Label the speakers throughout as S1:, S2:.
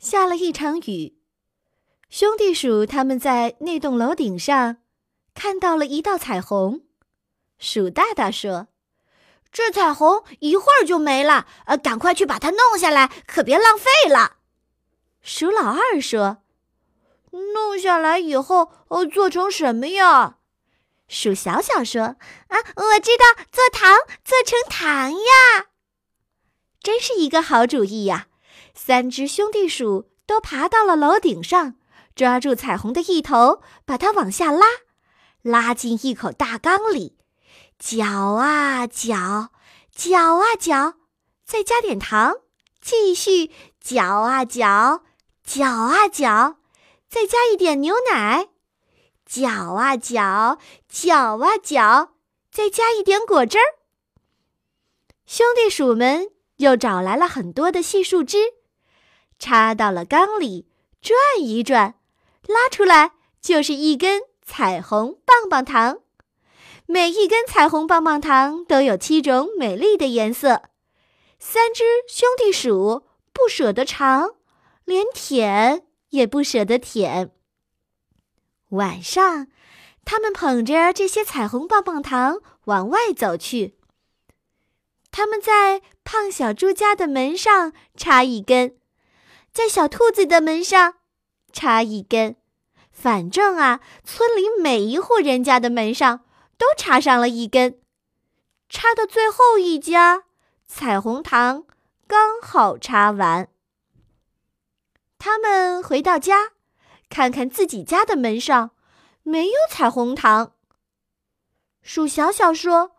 S1: 下了一场雨。兄弟鼠他们在那栋楼顶上看到了一道彩虹。鼠大大说：“
S2: 这彩虹一会儿就没了，呃，赶快去把它弄下来，可别浪费了。”
S1: 鼠老二说：“
S2: 弄下来以后，呃，做成什么呀？”
S1: 鼠小小说：“
S2: 啊，我知道，做糖，做成糖呀！
S1: 真是一个好主意呀！”三只兄弟鼠都爬到了楼顶上。抓住彩虹的一头，把它往下拉，拉进一口大缸里，搅啊搅，搅啊搅，再加点糖，继续搅啊搅，搅啊搅，再加一点牛奶，搅啊搅，搅啊搅，再加一点果汁儿。兄弟鼠们又找来了很多的细树枝，插到了缸里，转一转。拉出来就是一根彩虹棒棒糖，每一根彩虹棒棒糖都有七种美丽的颜色。三只兄弟鼠不舍得尝，连舔也不舍得舔。晚上，他们捧着这些彩虹棒棒糖往外走去。他们在胖小猪家的门上插一根，在小兔子的门上插一根。反正啊，村里每一户人家的门上都插上了一根，插到最后一家，彩虹糖刚好插完。他们回到家，看看自己家的门上没有彩虹糖。鼠小小说：“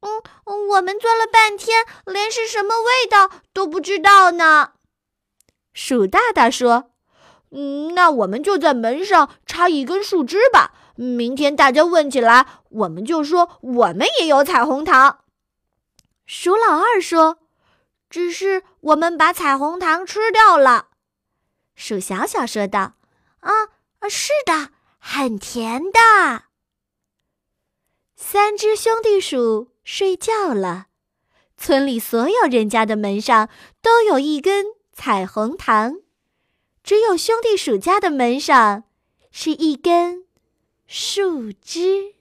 S2: 嗯，我们钻了半天，连是什么味道都不知道呢。”
S1: 鼠大大说。
S2: 嗯，那我们就在门上插一根树枝吧。明天大家问起来，我们就说我们也有彩虹糖。
S1: 鼠老二说：“
S2: 只是我们把彩虹糖吃掉了。”
S1: 鼠小小说道：“
S2: 啊啊，是的，很甜的。”
S1: 三只兄弟鼠睡觉了。村里所有人家的门上都有一根彩虹糖。只有兄弟暑假的门上是一根树枝。